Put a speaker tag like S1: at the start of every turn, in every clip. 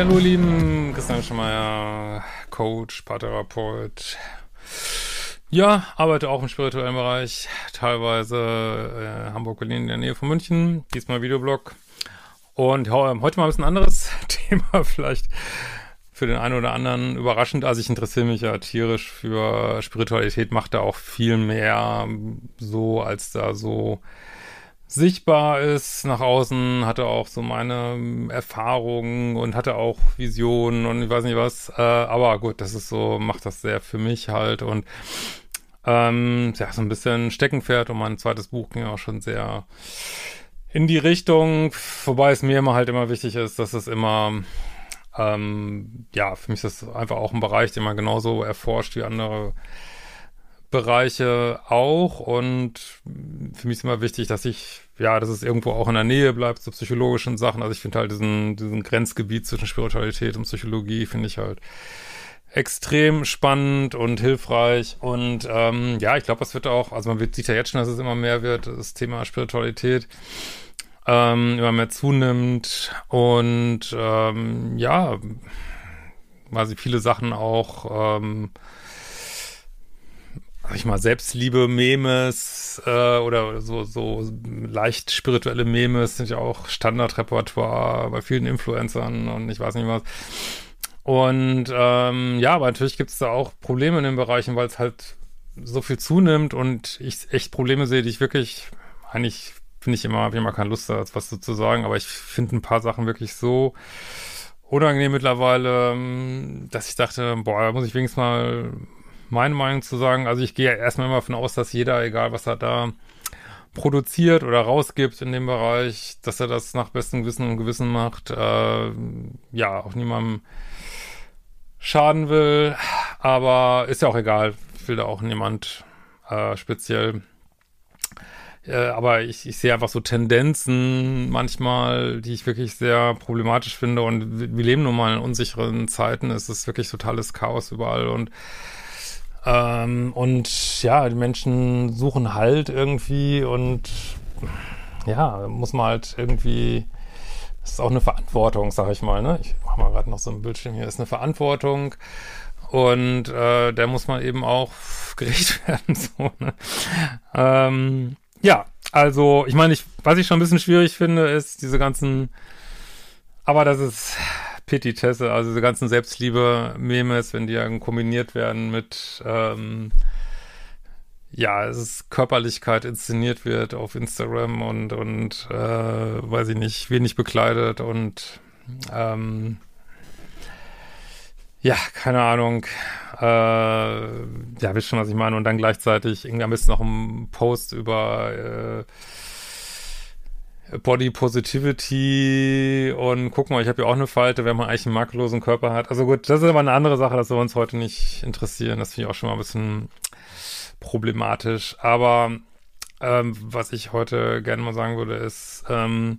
S1: Ja, hallo Lieben, Christian Schemeier, Coach, Paartherapeut. Ja, arbeite auch im spirituellen Bereich, teilweise äh, Hamburg, Berlin in der Nähe von München, diesmal Videoblog. Und ja, heute mal ein bisschen anderes Thema, vielleicht für den einen oder anderen überraschend. Also ich interessiere mich ja tierisch für Spiritualität, mache da auch viel mehr so, als da so sichtbar ist nach außen, hatte auch so meine ähm, Erfahrungen und hatte auch Visionen und ich weiß nicht was. Äh, aber gut, das ist so, macht das sehr für mich halt und ähm, ja, so ein bisschen Steckenpferd und mein zweites Buch ging auch schon sehr in die Richtung, wobei es mir immer halt immer wichtig ist, dass es immer ähm, ja, für mich ist das einfach auch ein Bereich, den man genauso erforscht wie andere Bereiche auch und für mich ist immer wichtig, dass ich, ja, dass es irgendwo auch in der Nähe bleibt zu psychologischen Sachen. Also ich finde halt diesen, diesen Grenzgebiet zwischen Spiritualität und Psychologie finde ich halt extrem spannend und hilfreich und ähm, ja, ich glaube, es wird auch, also man sieht ja jetzt schon, dass es immer mehr wird, das Thema Spiritualität ähm, immer mehr zunimmt und ähm, ja, quasi viele Sachen auch ähm, sag ich mal, Selbstliebe-Memes äh, oder so, so leicht spirituelle Memes sind ja auch Standardrepertoire bei vielen Influencern und ich weiß nicht was. Und ähm, ja, aber natürlich gibt es da auch Probleme in den Bereichen, weil es halt so viel zunimmt und ich echt Probleme sehe, die ich wirklich, eigentlich finde ich immer, habe ich immer keine Lust, da was so zu sagen, aber ich finde ein paar Sachen wirklich so unangenehm mittlerweile, ähm, dass ich dachte, boah, da muss ich wenigstens mal meine Meinung zu sagen. Also ich gehe erstmal immer davon aus, dass jeder, egal was er da produziert oder rausgibt in dem Bereich, dass er das nach bestem Wissen und Gewissen macht. Äh, ja, auch niemandem schaden will. Aber ist ja auch egal. Will da auch niemand äh, speziell. Äh, aber ich, ich sehe einfach so Tendenzen manchmal, die ich wirklich sehr problematisch finde. Und wir leben nun mal in unsicheren Zeiten. Es ist wirklich totales Chaos überall und ähm, und ja, die Menschen suchen Halt irgendwie und ja, muss man halt irgendwie, das ist auch eine Verantwortung, sag ich mal, ne? Ich mach mal gerade noch so ein Bildschirm hier, ist eine Verantwortung und äh, der muss man eben auch gerecht werden, so, ne? Ähm, ja, also, ich meine, ich, was ich schon ein bisschen schwierig finde, ist diese ganzen, aber das ist, Petitesse, also diese ganzen Selbstliebe-Memes, wenn die dann kombiniert werden mit, ähm, ja, es ist Körperlichkeit inszeniert wird auf Instagram und, und äh, weiß ich nicht, wenig bekleidet und ähm, ja, keine Ahnung. Äh, ja, wisst schon, was ich meine. Und dann gleichzeitig irgendwie am besten noch ein Post über äh, Body Positivity und guck mal, ich habe ja auch eine Falte, wenn man eigentlich einen makellosen Körper hat. Also gut, das ist aber eine andere Sache, das soll uns heute nicht interessieren. Das finde ich auch schon mal ein bisschen problematisch. Aber ähm, was ich heute gerne mal sagen würde, ist, ähm,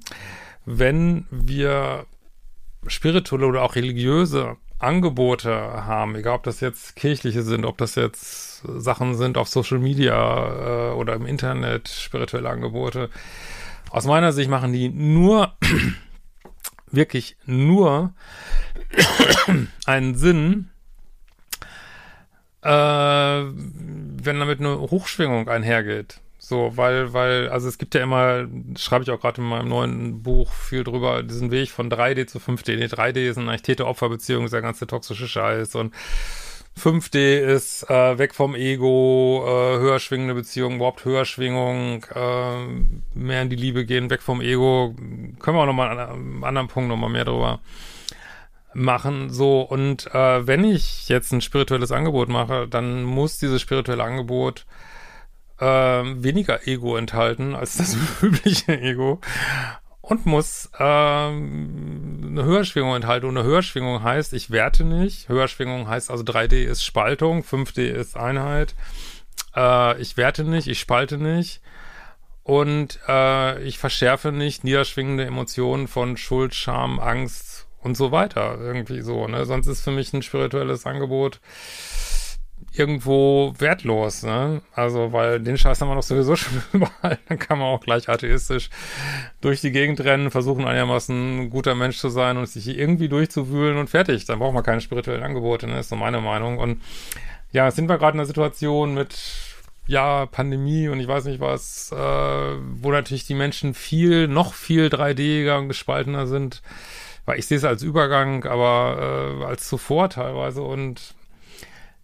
S1: wenn wir spirituelle oder auch religiöse Angebote haben, egal ob das jetzt kirchliche sind, ob das jetzt Sachen sind auf Social Media äh, oder im Internet, spirituelle Angebote, aus meiner Sicht machen die nur, wirklich nur einen Sinn, äh, wenn damit eine Hochschwingung einhergeht. So, weil, weil, also es gibt ja immer, schreibe ich auch gerade in meinem neuen Buch viel drüber, diesen Weg von 3D zu 5D. Nee, 3D ist eine Täter-Opfer-Beziehung, ist der ganze toxische Scheiß und 5D ist äh, weg vom Ego, äh, höher schwingende Beziehung, überhaupt Höherschwingung, äh, mehr in die Liebe gehen, weg vom Ego. Können wir auch nochmal an einem anderen Punkt nochmal mehr drüber machen. So, und äh, wenn ich jetzt ein spirituelles Angebot mache, dann muss dieses spirituelle Angebot äh, weniger Ego enthalten als das übliche Ego und muss ähm, eine Höherschwingung enthalten. Und eine Höherschwingung heißt, ich werte nicht. Höherschwingung heißt also 3D ist Spaltung, 5D ist Einheit. Äh, ich werte nicht, ich spalte nicht. Und äh, ich verschärfe nicht niederschwingende Emotionen von Schuld, Scham, Angst und so weiter. Irgendwie so. Ne? Sonst ist für mich ein spirituelles Angebot irgendwo wertlos, ne? Also, weil den Scheiß haben wir doch sowieso schon überall. Dann kann man auch gleich atheistisch durch die Gegend rennen, versuchen einigermaßen ein guter Mensch zu sein und sich irgendwie durchzuwühlen und fertig. Dann braucht man keine spirituellen Angebote, ne? Ist so meine Meinung. Und ja, sind wir gerade in einer Situation mit ja, Pandemie und ich weiß nicht was, äh, wo natürlich die Menschen viel, noch viel 3D-iger und gespaltener sind. Weil ich sehe es als Übergang, aber äh, als zuvor teilweise und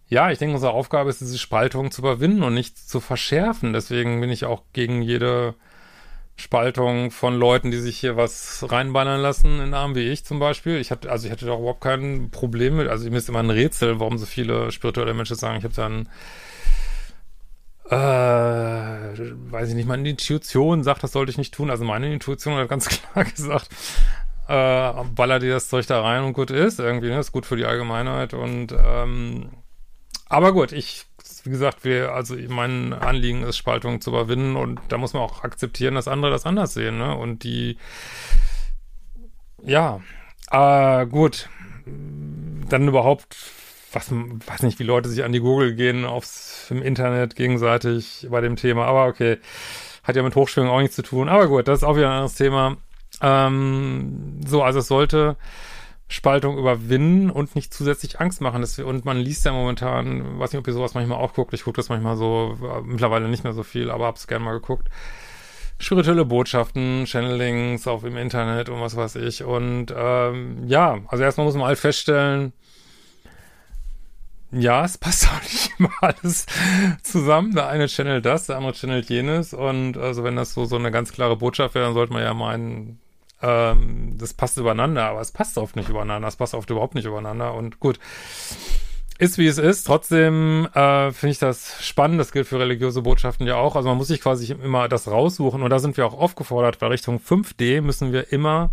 S1: ja, ich denke, unsere Aufgabe ist, diese Spaltung zu überwinden und nicht zu verschärfen. Deswegen bin ich auch gegen jede Spaltung von Leuten, die sich hier was reinballern lassen in Arm wie ich zum Beispiel. Ich hatte, also ich hatte da überhaupt kein Problem mit. Also mir ist immer ein Rätsel, warum so viele spirituelle Menschen sagen, ich habe dann äh, weiß ich nicht, meine Intuition sagt, das sollte ich nicht tun. Also meine Intuition hat ganz klar gesagt, äh, baller dir das Zeug da rein und gut ist. Irgendwie, ne? Ist gut für die Allgemeinheit und ähm, aber gut, ich, wie gesagt, wir, also mein Anliegen ist, Spaltung zu überwinden und da muss man auch akzeptieren, dass andere das anders sehen, ne? Und die, ja, äh, gut, dann überhaupt, was, weiß nicht, wie Leute sich an die Google gehen aufs, im Internet gegenseitig bei dem Thema, aber okay, hat ja mit Hochschwingung auch nichts zu tun, aber gut, das ist auch wieder ein anderes Thema. Ähm, so, also es sollte, Spaltung überwinden und nicht zusätzlich Angst machen. Und man liest ja momentan, weiß nicht, ob ihr sowas manchmal auch guckt, ich gucke das manchmal so, äh, mittlerweile nicht mehr so viel, aber hab's gerne mal geguckt. Spirituelle Botschaften, Channelings auf im Internet und was weiß ich. Und ähm, ja, also erstmal muss man halt feststellen, ja, es passt auch nicht immer alles zusammen. Der eine channelt das, der andere channelt jenes. Und also wenn das so, so eine ganz klare Botschaft wäre, dann sollte man ja meinen, ähm, das passt übereinander, aber es passt oft nicht übereinander, es passt oft überhaupt nicht übereinander und gut. Ist wie es ist. Trotzdem äh, finde ich das spannend. Das gilt für religiöse Botschaften ja auch. Also man muss sich quasi immer das raussuchen. Und da sind wir auch aufgefordert, bei Richtung 5D müssen wir immer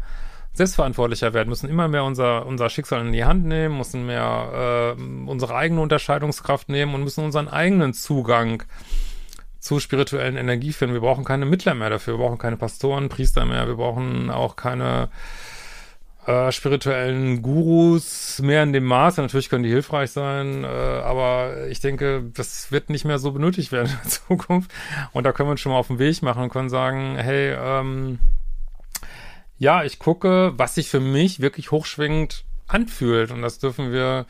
S1: selbstverantwortlicher werden, müssen immer mehr unser, unser Schicksal in die Hand nehmen, müssen mehr äh, unsere eigene Unterscheidungskraft nehmen und müssen unseren eigenen Zugang zu spirituellen Energie finden. Wir brauchen keine Mittler mehr dafür. Wir brauchen keine Pastoren, Priester mehr. Wir brauchen auch keine äh, spirituellen Gurus mehr in dem Maße. Natürlich können die hilfreich sein, äh, aber ich denke, das wird nicht mehr so benötigt werden in Zukunft. Und da können wir uns schon mal auf den Weg machen und können sagen, hey, ähm, ja, ich gucke, was sich für mich wirklich hochschwingend anfühlt. Und das dürfen wir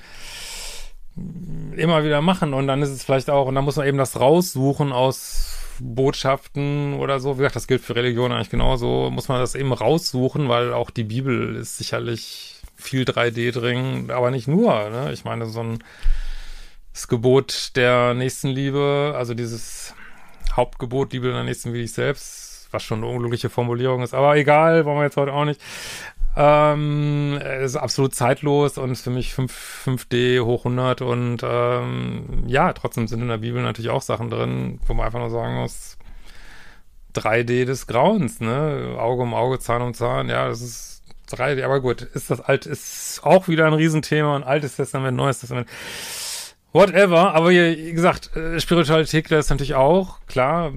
S1: immer wieder machen und dann ist es vielleicht auch, und dann muss man eben das raussuchen aus Botschaften oder so. Wie gesagt, das gilt für Religion eigentlich genauso. Muss man das eben raussuchen, weil auch die Bibel ist sicherlich viel 3D drin, aber nicht nur. Ne? Ich meine, so ein das Gebot der Nächstenliebe, also dieses Hauptgebot, Liebe der Nächsten wie dich selbst, was schon eine unglückliche Formulierung ist, aber egal, wollen wir jetzt heute auch nicht. Ähm, ist absolut zeitlos und ist für mich 5, 5D hoch 100 und ähm, ja, trotzdem sind in der Bibel natürlich auch Sachen drin, wo man einfach nur sagen muss, 3D des Grauens, ne? Auge um Auge, Zahn um Zahn, ja, das ist 3D, aber gut, ist das alt, ist auch wieder ein Riesenthema, ein altes Testament, neues Testament. Whatever, aber wie gesagt, äh, Spiritualität ist natürlich auch, klar,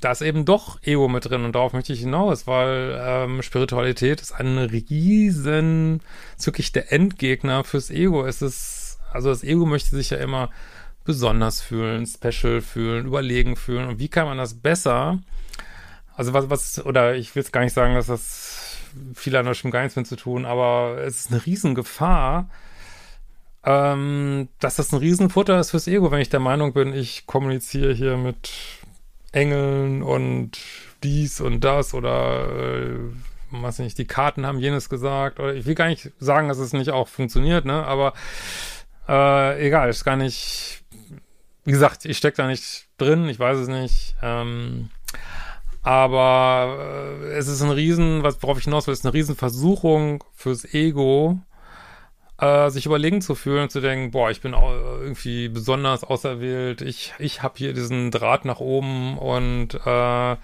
S1: da ist eben doch Ego mit drin und darauf möchte ich hinaus, weil ähm, Spiritualität ist ein riesen, wirklich der Endgegner fürs Ego. Es ist, also das Ego möchte sich ja immer besonders fühlen, special fühlen, überlegen fühlen. Und wie kann man das besser? Also was, was, oder ich will es gar nicht sagen, dass das viel an der gar nichts mit zu tun, aber es ist eine Riesengefahr, ähm, dass das ein Riesenfutter ist fürs Ego, wenn ich der Meinung bin, ich kommuniziere hier mit Engeln und dies und das oder äh, weiß nicht, die Karten haben jenes gesagt oder ich will gar nicht sagen, dass es nicht auch funktioniert, ne, aber Äh, egal, ist gar nicht, wie gesagt, ich stecke da nicht drin, ich weiß es nicht. Ähm, aber äh, es ist ein Riesen, was, worauf ich hinaus will, ist eine Riesenversuchung fürs Ego, äh, sich überlegen zu fühlen und zu denken, boah, ich bin irgendwie besonders auserwählt, ich, ich habe hier diesen Draht nach oben und äh,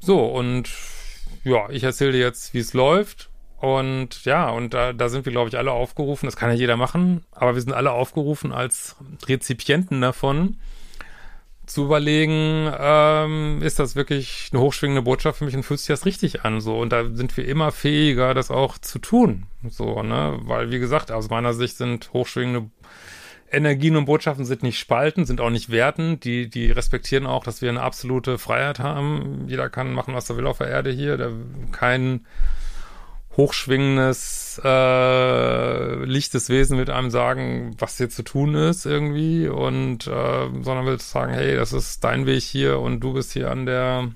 S1: so, und ja, ich erzähle dir jetzt, wie es läuft. Und ja, und da, da sind wir, glaube ich, alle aufgerufen. Das kann ja jeder machen, aber wir sind alle aufgerufen als Rezipienten davon zu überlegen, ähm, ist das wirklich eine hochschwingende Botschaft für mich und fühlt sich das richtig an, so. Und da sind wir immer fähiger, das auch zu tun, so, ne, weil, wie gesagt, aus meiner Sicht sind hochschwingende Energien und Botschaften sind nicht spalten, sind auch nicht werten, die, die respektieren auch, dass wir eine absolute Freiheit haben. Jeder kann machen, was er will auf der Erde hier, der, kein, hochschwingendes, äh, lichtes Wesen wird einem sagen, was hier zu tun ist irgendwie und äh, sondern will sagen, hey, das ist dein Weg hier und du bist hier an der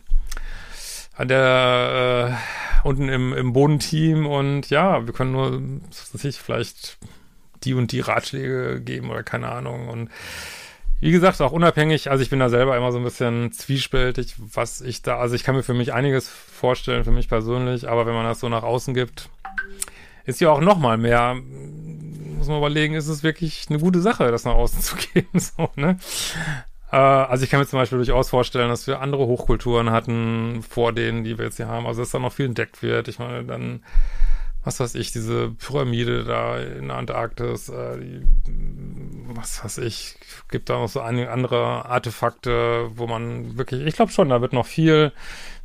S1: an der äh, unten im, im Bodenteam und ja, wir können nur, was weiß ich, vielleicht die und die Ratschläge geben oder keine Ahnung und wie gesagt, auch unabhängig, also ich bin da selber immer so ein bisschen zwiespältig, was ich da, also ich kann mir für mich einiges vorstellen, für mich persönlich, aber wenn man das so nach außen gibt, ist ja auch noch mal mehr, muss man überlegen, ist es wirklich eine gute Sache, das nach außen zu geben, so, ne? Äh, also ich kann mir zum Beispiel durchaus vorstellen, dass wir andere Hochkulturen hatten vor denen, die wir jetzt hier haben, also dass da noch viel entdeckt wird, ich meine, dann was weiß ich, diese Pyramide da in der Antarktis, äh, die, was weiß ich, gibt da noch so einige andere Artefakte, wo man wirklich, ich glaube schon, da wird noch viel,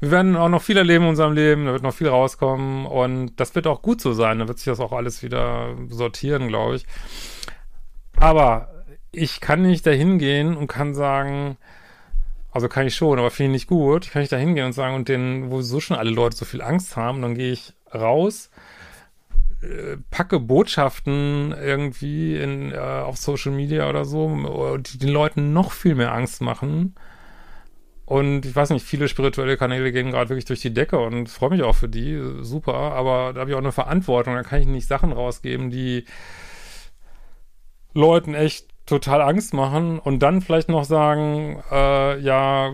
S1: wir werden auch noch viel erleben in unserem Leben, da wird noch viel rauskommen und das wird auch gut so sein, da wird sich das auch alles wieder sortieren, glaube ich. Aber ich kann nicht dahin gehen und kann sagen, also kann ich schon, aber finde ich nicht gut. Kann ich da hingehen und sagen, und den, wo so schon alle Leute so viel Angst haben, dann gehe ich raus packe Botschaften irgendwie in, äh, auf Social Media oder so, die den Leuten noch viel mehr Angst machen. Und ich weiß nicht, viele spirituelle Kanäle gehen gerade wirklich durch die Decke und freue mich auch für die, super, aber da habe ich auch eine Verantwortung, da kann ich nicht Sachen rausgeben, die Leuten echt total Angst machen und dann vielleicht noch sagen, äh, ja,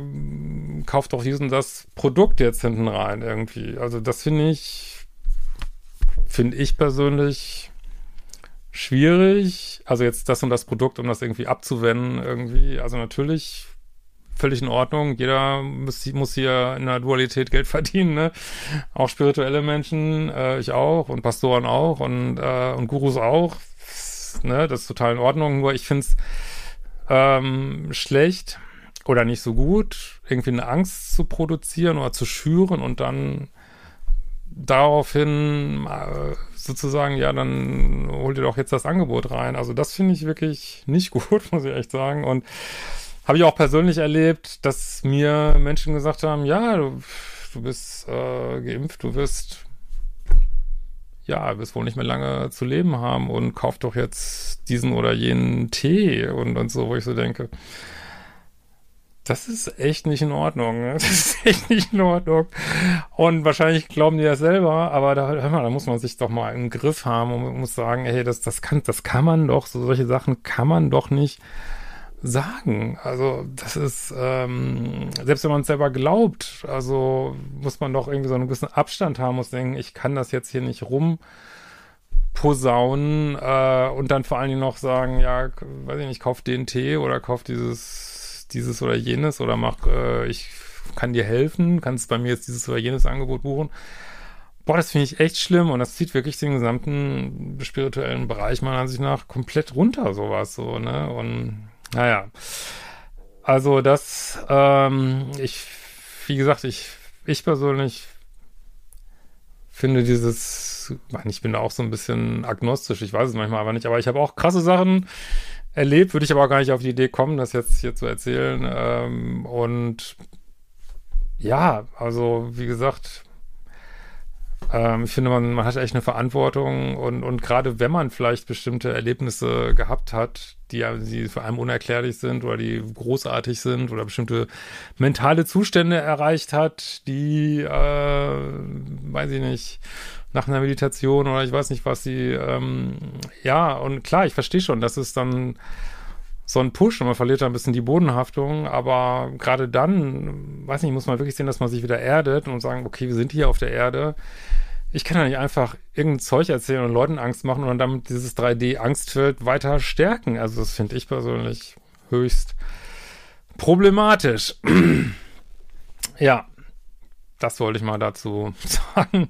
S1: kauft doch diesen das Produkt jetzt hinten rein irgendwie. Also das finde ich finde ich persönlich schwierig. Also jetzt das und das Produkt, um das irgendwie abzuwenden, irgendwie. Also natürlich völlig in Ordnung. Jeder muss, muss hier in der Dualität Geld verdienen, ne? Auch spirituelle Menschen, äh, ich auch und Pastoren auch und, äh, und Gurus auch. Ne? Das ist total in Ordnung. Nur ich finde es ähm, schlecht oder nicht so gut, irgendwie eine Angst zu produzieren oder zu schüren und dann daraufhin sozusagen, ja, dann hol dir doch jetzt das Angebot rein. Also das finde ich wirklich nicht gut, muss ich echt sagen. Und habe ich auch persönlich erlebt, dass mir Menschen gesagt haben, ja, du, du bist äh, geimpft, du wirst ja, wirst wohl nicht mehr lange zu leben haben und kauf doch jetzt diesen oder jenen Tee und, und so, wo ich so denke, das ist echt nicht in Ordnung. Ne? Das ist echt nicht in Ordnung. Und wahrscheinlich glauben die das selber, aber da, hör mal, da muss man sich doch mal im Griff haben und muss sagen, hey, das, das kann, das kann man doch, so solche Sachen kann man doch nicht sagen. Also das ist, ähm, selbst wenn man es selber glaubt, also muss man doch irgendwie so einen gewissen Abstand haben, muss denken, ich kann das jetzt hier nicht rum posaunen äh, und dann vor allen Dingen noch sagen, ja, weiß ich nicht, kauf den Tee oder kauf dieses dieses oder jenes oder mach, äh, ich kann dir helfen, kannst bei mir jetzt dieses oder jenes Angebot buchen. Boah, das finde ich echt schlimm und das zieht wirklich den gesamten spirituellen Bereich meiner Ansicht nach komplett runter, sowas so, ne? Und naja. Also das, ähm, ich, wie gesagt, ich, ich persönlich finde dieses, ich bin da auch so ein bisschen agnostisch, ich weiß es manchmal aber nicht, aber ich habe auch krasse Sachen erlebt, würde ich aber auch gar nicht auf die Idee kommen, das jetzt hier zu erzählen. Ähm, und ja, also wie gesagt, ähm, ich finde, man, man hat echt eine Verantwortung und, und gerade wenn man vielleicht bestimmte Erlebnisse gehabt hat, die, die für einen unerklärlich sind oder die großartig sind oder bestimmte mentale Zustände erreicht hat, die, äh, weiß ich nicht, nach einer Meditation oder ich weiß nicht, was sie, ähm, ja, und klar, ich verstehe schon, das ist dann so ein Push und man verliert da ein bisschen die Bodenhaftung, aber gerade dann, weiß nicht, muss man wirklich sehen, dass man sich wieder erdet und sagen, okay, wir sind hier auf der Erde. Ich kann ja nicht einfach irgendein Zeug erzählen und Leuten Angst machen und damit dieses 3D-Angstfeld weiter stärken. Also das finde ich persönlich höchst problematisch. ja, das wollte ich mal dazu sagen.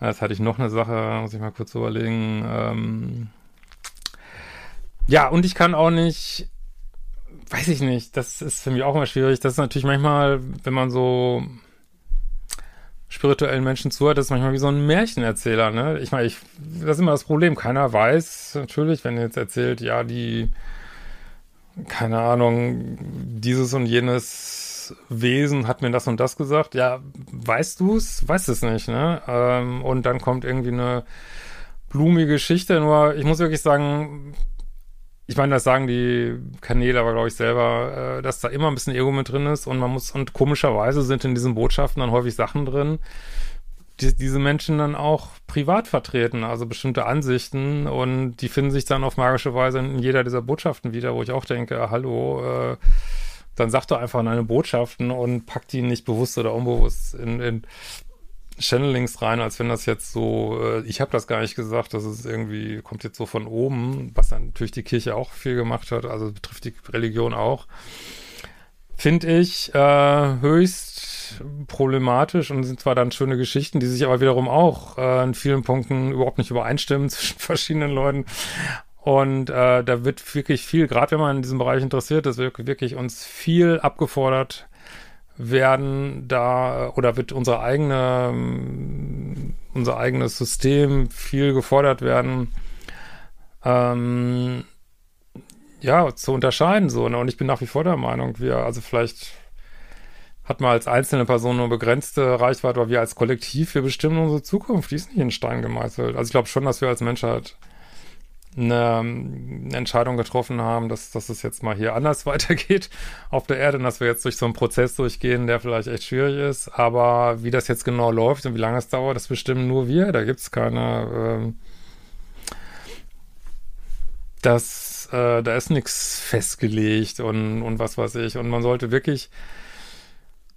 S1: Jetzt hatte ich noch eine Sache, muss ich mal kurz überlegen. Ähm ja, und ich kann auch nicht, weiß ich nicht, das ist für mich auch immer schwierig. Das ist natürlich manchmal, wenn man so spirituellen Menschen zuhört, das ist manchmal wie so ein Märchenerzähler, ne? Ich meine, ich, das ist immer das Problem. Keiner weiß natürlich, wenn jetzt erzählt, ja, die, keine Ahnung, dieses und jenes Wesen hat mir das und das gesagt. Ja, weißt du es? Weißt es nicht, ne? Ähm, und dann kommt irgendwie eine blumige Geschichte. Nur, ich muss wirklich sagen, ich meine, das sagen die Kanäle aber, glaube ich, selber, äh, dass da immer ein bisschen Ego mit drin ist und man muss, und komischerweise sind in diesen Botschaften dann häufig Sachen drin, die diese Menschen dann auch privat vertreten, also bestimmte Ansichten und die finden sich dann auf magische Weise in jeder dieser Botschaften wieder, wo ich auch denke, hallo, äh, dann sag doch einfach deine Botschaften und pack die nicht bewusst oder unbewusst in, in Channelings rein, als wenn das jetzt so, äh, ich habe das gar nicht gesagt, das ist irgendwie, kommt jetzt so von oben, was dann natürlich die Kirche auch viel gemacht hat, also betrifft die Religion auch. Finde ich äh, höchst problematisch und sind zwar dann schöne Geschichten, die sich aber wiederum auch äh, in vielen Punkten überhaupt nicht übereinstimmen zwischen verschiedenen Leuten. Und äh, da wird wirklich viel, gerade wenn man in diesem Bereich interessiert ist, wird wirklich uns viel abgefordert, werden da oder wird unsere eigene, unser eigenes System viel gefordert werden, ähm, ja, zu unterscheiden so. Ne? Und ich bin nach wie vor der Meinung, wir, also vielleicht hat man als einzelne Person nur begrenzte Reichweite, aber wir als Kollektiv, wir bestimmen unsere Zukunft, die ist nicht in Stein gemeißelt. Also ich glaube schon, dass wir als Menschheit eine, eine Entscheidung getroffen haben, dass, dass es jetzt mal hier anders weitergeht auf der Erde und dass wir jetzt durch so einen Prozess durchgehen, der vielleicht echt schwierig ist. Aber wie das jetzt genau läuft und wie lange es dauert, das bestimmen nur wir. Da gibt es keine, ähm, das, äh, da ist nichts festgelegt und, und was weiß ich. Und man sollte wirklich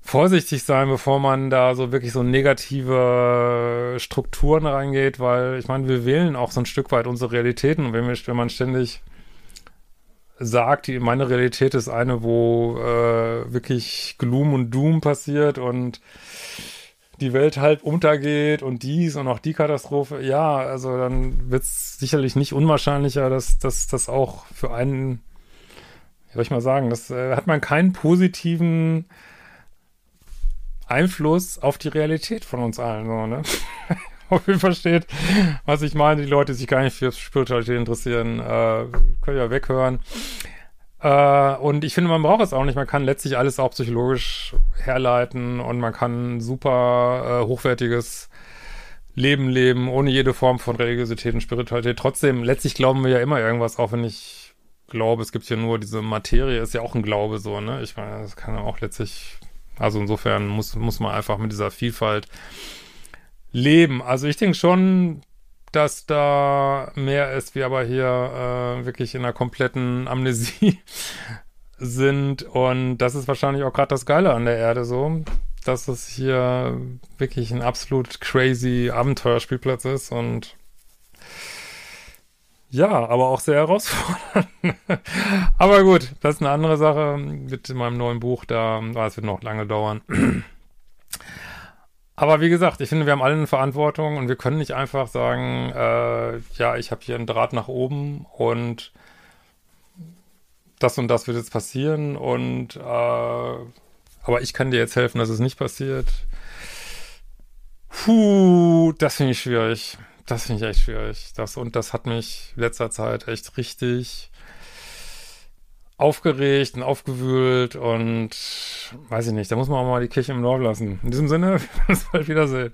S1: vorsichtig sein, bevor man da so wirklich so negative Strukturen reingeht, weil ich meine, wir wählen auch so ein Stück weit unsere Realitäten. Und wenn, wir, wenn man ständig sagt, die, meine Realität ist eine, wo äh, wirklich Gloom und Doom passiert und die Welt halt untergeht und dies und auch die Katastrophe, ja, also dann wird es sicherlich nicht unwahrscheinlicher, dass das auch für einen, wie soll ich mal sagen, das äh, hat man keinen positiven Einfluss auf die Realität von uns allen, so, ne? Ob ihr versteht, was ich meine. Die Leute, die sich gar nicht für Spiritualität interessieren, äh, können ja weghören. Äh, und ich finde, man braucht es auch nicht. Man kann letztlich alles auch psychologisch herleiten und man kann super äh, hochwertiges Leben leben, ohne jede Form von Religiosität und Spiritualität. Trotzdem, letztlich glauben wir ja immer irgendwas, auch wenn ich glaube, es gibt ja nur diese Materie, ist ja auch ein Glaube so, ne? Ich meine, das kann ja auch letztlich also insofern muss, muss man einfach mit dieser Vielfalt leben. Also ich denke schon, dass da mehr ist, wir aber hier äh, wirklich in einer kompletten Amnesie sind. Und das ist wahrscheinlich auch gerade das Geile an der Erde so, dass es hier wirklich ein absolut crazy Abenteuerspielplatz ist und ja, aber auch sehr herausfordernd. aber gut, das ist eine andere Sache mit meinem neuen Buch, da, es wird noch lange dauern. aber wie gesagt, ich finde, wir haben alle eine Verantwortung und wir können nicht einfach sagen, äh, ja, ich habe hier einen Draht nach oben und das und das wird jetzt passieren und äh, aber ich kann dir jetzt helfen, dass es nicht passiert. Puh, das finde ich schwierig. Das finde ich echt schwierig. Das, und das hat mich letzter Zeit echt richtig aufgeregt und aufgewühlt und weiß ich nicht, da muss man auch mal die Kirche im Dorf lassen. In diesem Sinne, wir werden uns bald wiedersehen.